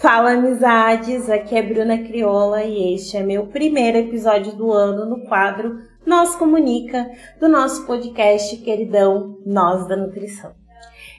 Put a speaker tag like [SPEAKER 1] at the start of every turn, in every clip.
[SPEAKER 1] Fala amizades, aqui é Bruna Crioula e este é meu primeiro episódio do ano no quadro Nós Comunica, do nosso podcast queridão Nós da Nutrição.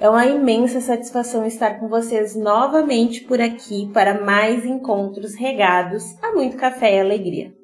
[SPEAKER 1] É uma imensa satisfação estar com vocês novamente por aqui para mais encontros regados a muito café e alegria.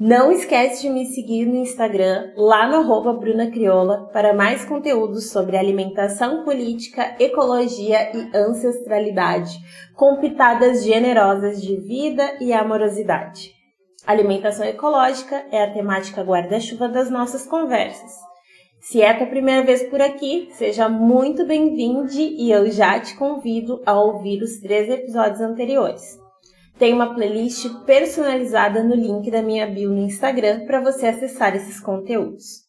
[SPEAKER 1] Não esquece de me seguir no Instagram, lá no arroba Bruna Crioula, para mais conteúdos sobre alimentação política, ecologia e ancestralidade, com pitadas generosas de vida e amorosidade. Alimentação ecológica é a temática guarda-chuva das nossas conversas. Se é a tua primeira vez por aqui, seja muito bem-vindo e eu já te convido a ouvir os três episódios anteriores. Tem uma playlist personalizada no link da minha bio no Instagram para você acessar esses conteúdos.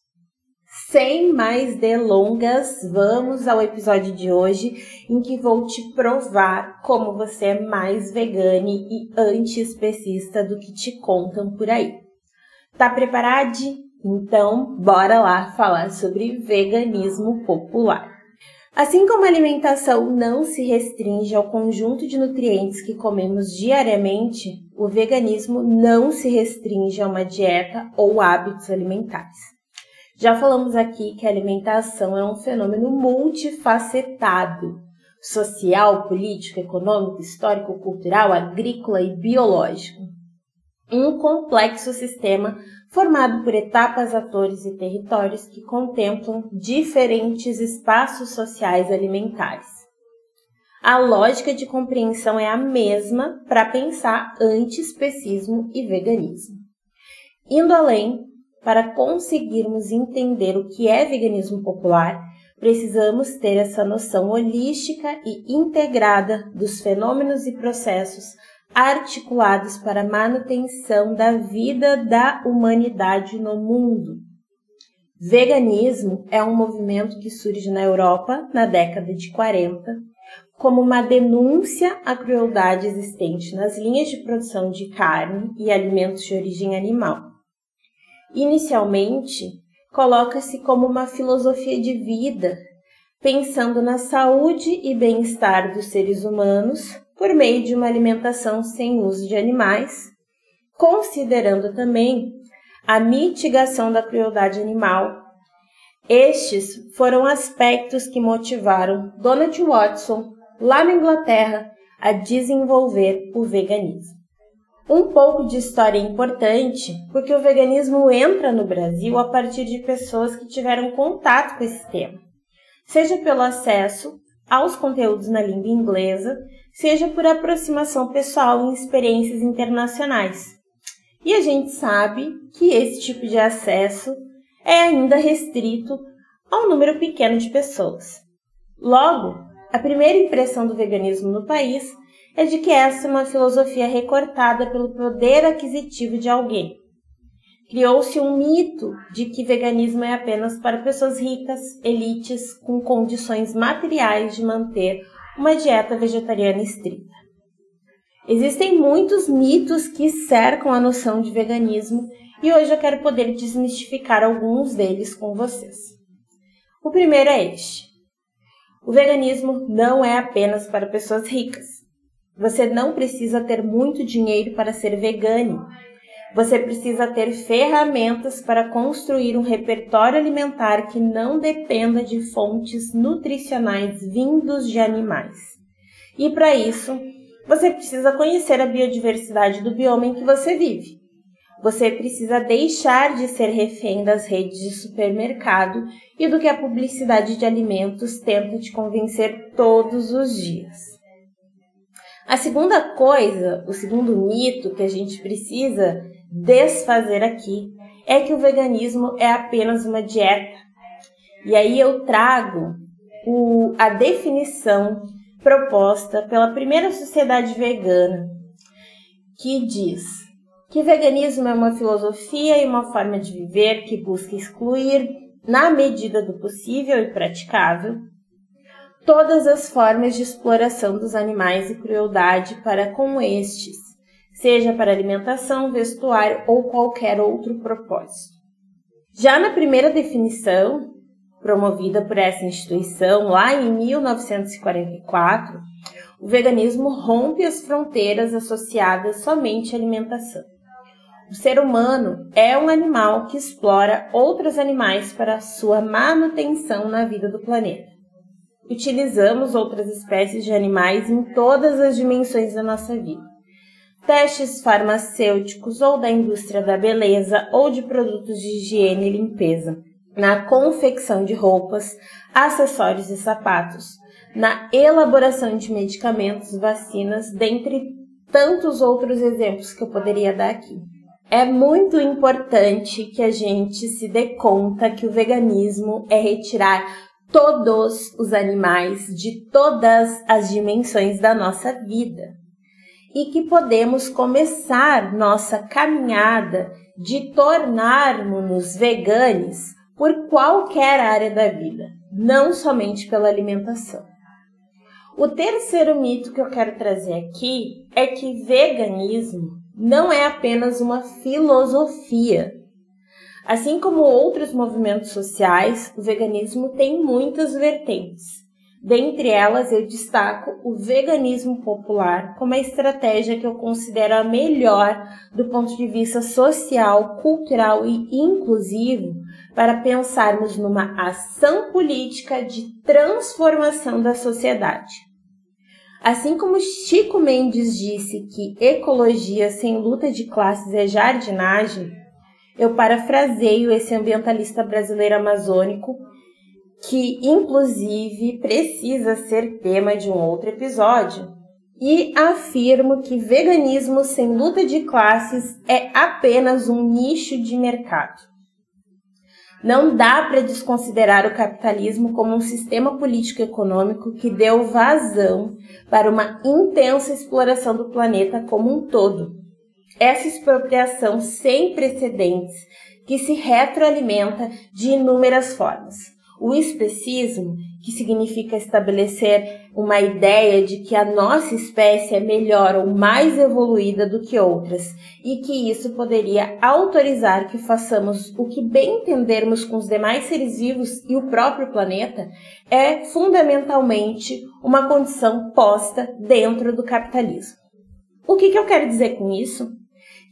[SPEAKER 1] Sem mais delongas, vamos ao episódio de hoje em que vou te provar como você é mais vegane e anti-especista do que te contam por aí. Tá preparado? Então, bora lá falar sobre veganismo popular. Assim como a alimentação não se restringe ao conjunto de nutrientes que comemos diariamente, o veganismo não se restringe a uma dieta ou hábitos alimentares. Já falamos aqui que a alimentação é um fenômeno multifacetado social, político, econômico, histórico, cultural, agrícola e biológico. Um complexo sistema formado por etapas, atores e territórios que contemplam diferentes espaços sociais alimentares. A lógica de compreensão é a mesma para pensar antiespecismo e veganismo. Indo além, para conseguirmos entender o que é veganismo popular, precisamos ter essa noção holística e integrada dos fenômenos e processos articulados para manutenção da vida da humanidade no mundo. Veganismo é um movimento que surge na Europa na década de 40 como uma denúncia à crueldade existente nas linhas de produção de carne e alimentos de origem animal. Inicialmente, coloca-se como uma filosofia de vida, pensando na saúde e bem-estar dos seres humanos por meio de uma alimentação sem uso de animais, considerando também a mitigação da crueldade animal. Estes foram aspectos que motivaram Donald Watson, lá na Inglaterra, a desenvolver o veganismo. Um pouco de história é importante, porque o veganismo entra no Brasil a partir de pessoas que tiveram contato com esse tema, seja pelo acesso aos conteúdos na língua inglesa, seja por aproximação pessoal em experiências internacionais. E a gente sabe que esse tipo de acesso é ainda restrito a um número pequeno de pessoas. Logo, a primeira impressão do veganismo no país é de que essa é uma filosofia recortada pelo poder aquisitivo de alguém. Criou-se um mito de que veganismo é apenas para pessoas ricas, elites, com condições materiais de manter uma dieta vegetariana estrita. Existem muitos mitos que cercam a noção de veganismo e hoje eu quero poder desmistificar alguns deles com vocês. O primeiro é este: o veganismo não é apenas para pessoas ricas. Você não precisa ter muito dinheiro para ser vegano. Você precisa ter ferramentas para construir um repertório alimentar que não dependa de fontes nutricionais vindos de animais. E para isso, você precisa conhecer a biodiversidade do bioma em que você vive. Você precisa deixar de ser refém das redes de supermercado e do que a publicidade de alimentos tenta te convencer todos os dias. A segunda coisa, o segundo mito que a gente precisa desfazer aqui é que o veganismo é apenas uma dieta. E aí eu trago o, a definição proposta pela primeira sociedade vegana, que diz que veganismo é uma filosofia e uma forma de viver que busca excluir, na medida do possível e praticável, todas as formas de exploração dos animais e crueldade para com estes, seja para alimentação, vestuário ou qualquer outro propósito. Já na primeira definição, promovida por essa instituição lá em 1944, o veganismo rompe as fronteiras associadas somente à alimentação. O ser humano é um animal que explora outros animais para sua manutenção na vida do planeta. Utilizamos outras espécies de animais em todas as dimensões da nossa vida. Testes farmacêuticos ou da indústria da beleza ou de produtos de higiene e limpeza na confecção de roupas, acessórios e sapatos, na elaboração de medicamentos, vacinas, dentre tantos outros exemplos que eu poderia dar aqui. É muito importante que a gente se dê conta que o veganismo é retirar todos os animais de todas as dimensões da nossa vida e que podemos começar nossa caminhada de tornarmos-nos veganos por qualquer área da vida, não somente pela alimentação. O terceiro mito que eu quero trazer aqui é que veganismo não é apenas uma filosofia. Assim como outros movimentos sociais, o veganismo tem muitas vertentes. Dentre elas, eu destaco o veganismo popular como a estratégia que eu considero a melhor do ponto de vista social, cultural e inclusivo para pensarmos numa ação política de transformação da sociedade. Assim como Chico Mendes disse que ecologia sem luta de classes é jardinagem, eu parafraseio esse ambientalista brasileiro amazônico que inclusive precisa ser tema de um outro episódio, e afirmo que veganismo sem luta de classes é apenas um nicho de mercado. Não dá para desconsiderar o capitalismo como um sistema político-econômico que deu vazão para uma intensa exploração do planeta como um todo. Essa expropriação sem precedentes que se retroalimenta de inúmeras formas o especismo, que significa estabelecer uma ideia de que a nossa espécie é melhor ou mais evoluída do que outras e que isso poderia autorizar que façamos o que bem entendermos com os demais seres vivos e o próprio planeta, é fundamentalmente uma condição posta dentro do capitalismo. O que, que eu quero dizer com isso?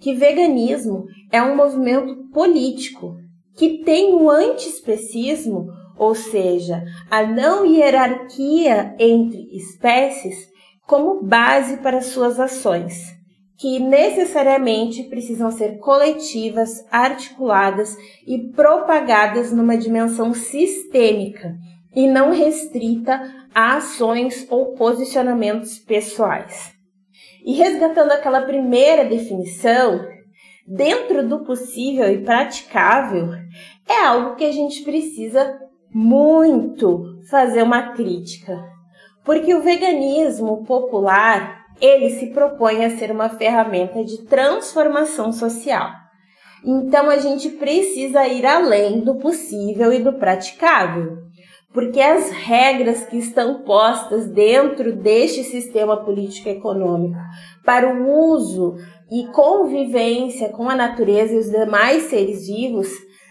[SPEAKER 1] Que veganismo é um movimento político que tem o antiespecismo ou seja, a não hierarquia entre espécies, como base para suas ações, que necessariamente precisam ser coletivas, articuladas e propagadas numa dimensão sistêmica e não restrita a ações ou posicionamentos pessoais. E resgatando aquela primeira definição, dentro do possível e praticável, é algo que a gente precisa muito fazer uma crítica, porque o veganismo popular ele se propõe a ser uma ferramenta de transformação social. Então a gente precisa ir além do possível e do praticável, porque as regras que estão postas dentro deste sistema político-econômico para o uso e convivência com a natureza e os demais seres vivos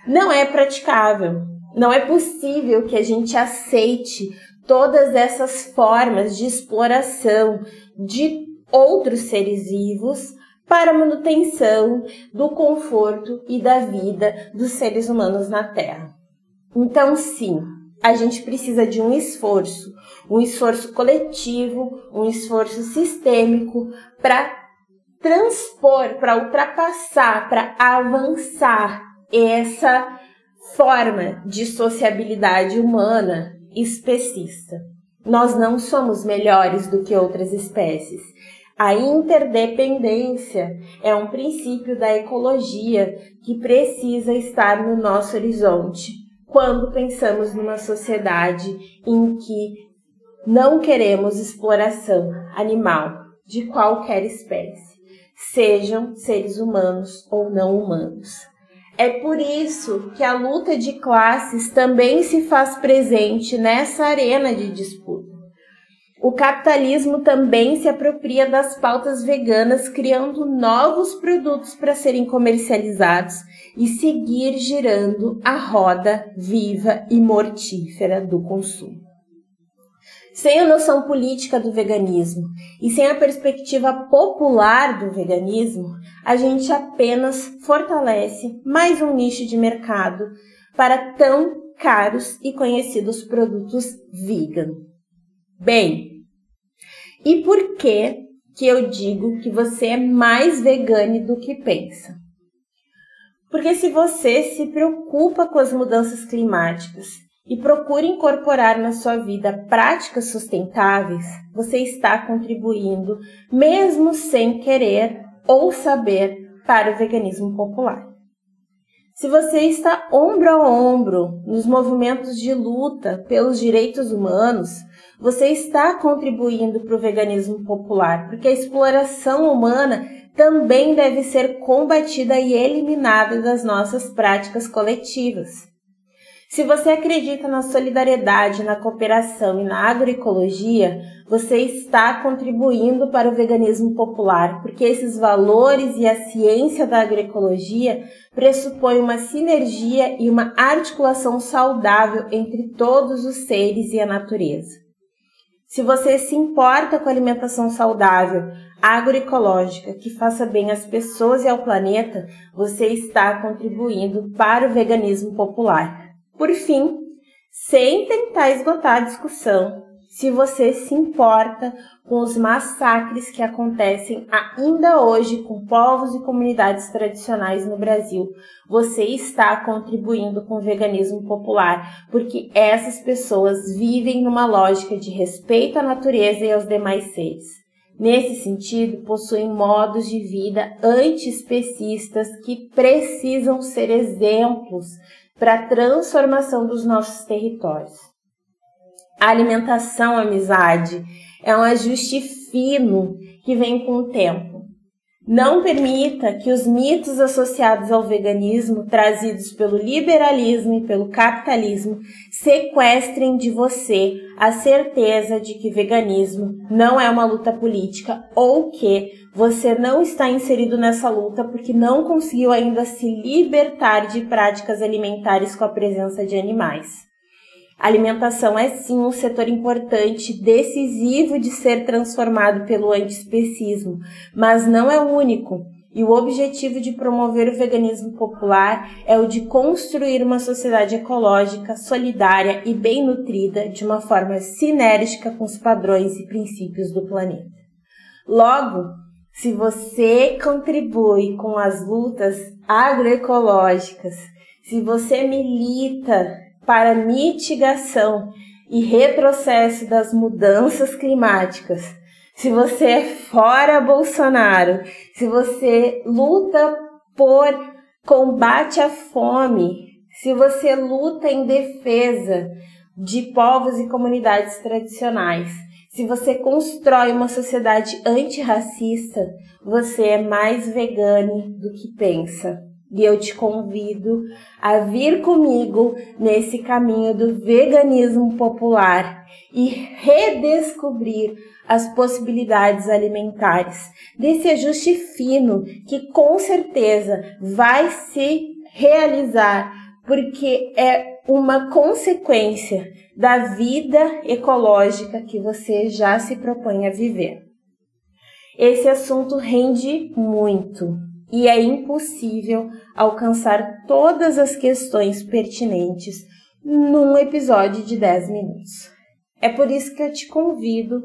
[SPEAKER 1] não é praticável. Não é possível que a gente aceite todas essas formas de exploração de outros seres vivos para a manutenção do conforto e da vida dos seres humanos na Terra. Então, sim, a gente precisa de um esforço, um esforço coletivo, um esforço sistêmico para transpor, para ultrapassar, para avançar essa forma de sociabilidade humana especista. Nós não somos melhores do que outras espécies. A interdependência é um princípio da ecologia que precisa estar no nosso horizonte quando pensamos numa sociedade em que Não queremos exploração animal de qualquer espécie, sejam seres humanos ou não humanos. É por isso que a luta de classes também se faz presente nessa arena de disputa. O capitalismo também se apropria das pautas veganas, criando novos produtos para serem comercializados e seguir girando a roda viva e mortífera do consumo. Sem a noção política do veganismo e sem a perspectiva popular do veganismo, a gente apenas fortalece mais um nicho de mercado para tão caros e conhecidos produtos vegan. Bem, e por que que eu digo que você é mais vegane do que pensa? Porque se você se preocupa com as mudanças climáticas e procura incorporar na sua vida práticas sustentáveis, você está contribuindo, mesmo sem querer ou saber, para o veganismo popular. Se você está ombro a ombro nos movimentos de luta pelos direitos humanos, você está contribuindo para o veganismo popular, porque a exploração humana também deve ser combatida e eliminada das nossas práticas coletivas. Se você acredita na solidariedade, na cooperação e na agroecologia, você está contribuindo para o veganismo popular, porque esses valores e a ciência da agroecologia pressupõem uma sinergia e uma articulação saudável entre todos os seres e a natureza. Se você se importa com alimentação saudável, agroecológica, que faça bem às pessoas e ao planeta, você está contribuindo para o veganismo popular. Por fim, sem tentar esgotar a discussão, se você se importa com os massacres que acontecem ainda hoje com povos e comunidades tradicionais no Brasil, você está contribuindo com o veganismo popular, porque essas pessoas vivem numa lógica de respeito à natureza e aos demais seres. Nesse sentido, possuem modos de vida antiespecistas que precisam ser exemplos para a transformação dos nossos territórios. A alimentação, amizade, é um ajuste fino que vem com o tempo. Não permita que os mitos associados ao veganismo, trazidos pelo liberalismo e pelo capitalismo, sequestrem de você a certeza de que veganismo não é uma luta política ou que você não está inserido nessa luta porque não conseguiu ainda se libertar de práticas alimentares com a presença de animais. Alimentação é sim um setor importante, decisivo de ser transformado pelo antiespecismo, mas não é o único. E o objetivo de promover o veganismo popular é o de construir uma sociedade ecológica, solidária e bem nutrida de uma forma sinérgica com os padrões e princípios do planeta. Logo, se você contribui com as lutas agroecológicas, se você milita para mitigação e retrocesso das mudanças climáticas. Se você é fora Bolsonaro, se você luta por combate à fome, se você luta em defesa de povos e comunidades tradicionais, se você constrói uma sociedade antirracista, você é mais vegane do que pensa. E eu te convido a vir comigo nesse caminho do veganismo popular e redescobrir as possibilidades alimentares, desse ajuste fino que com certeza vai se realizar, porque é uma consequência da vida ecológica que você já se propõe a viver. Esse assunto rende muito, e é impossível alcançar todas as questões pertinentes num episódio de 10 minutos. É por isso que eu te convido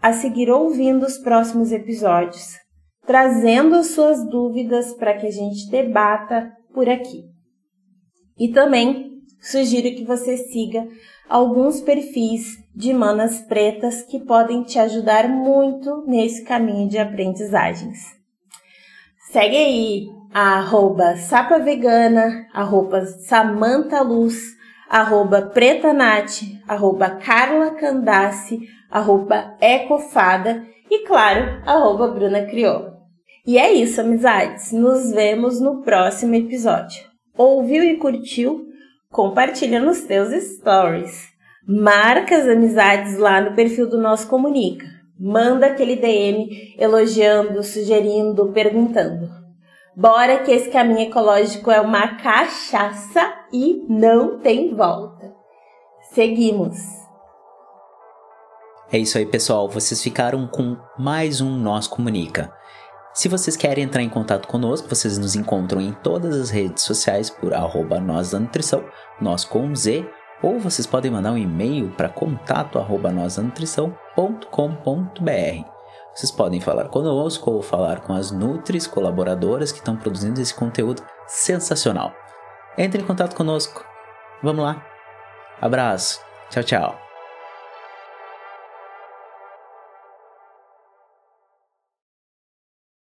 [SPEAKER 1] a seguir ouvindo os próximos episódios, trazendo as suas dúvidas para que a gente debata por aqui. E também sugiro que você siga alguns perfis de manas pretas que podem te ajudar muito nesse caminho de aprendizagens. Segue aí a arroba sapavegana, arroba samantaluz, arroba pretanate, arroba carlacandace, arroba ecofada e, claro, arroba Bruna Crioula. E é isso, amizades. Nos vemos no próximo episódio. Ouviu e curtiu? Compartilha nos teus stories. Marca as amizades lá no perfil do Nosso Comunica. Manda aquele DM elogiando, sugerindo, perguntando. Bora que esse caminho ecológico é uma cachaça e não tem volta. Seguimos.
[SPEAKER 2] É isso aí, pessoal. Vocês ficaram com mais um Nós Comunica. Se vocês querem entrar em contato conosco, vocês nos encontram em todas as redes sociais por arroba nós da nutrição, nós com Z, ou vocês podem mandar um e-mail para contato arroba Vocês podem falar conosco ou falar com as Nutris colaboradoras que estão produzindo esse conteúdo sensacional. Entre em contato conosco. Vamos lá. Abraço. Tchau, tchau.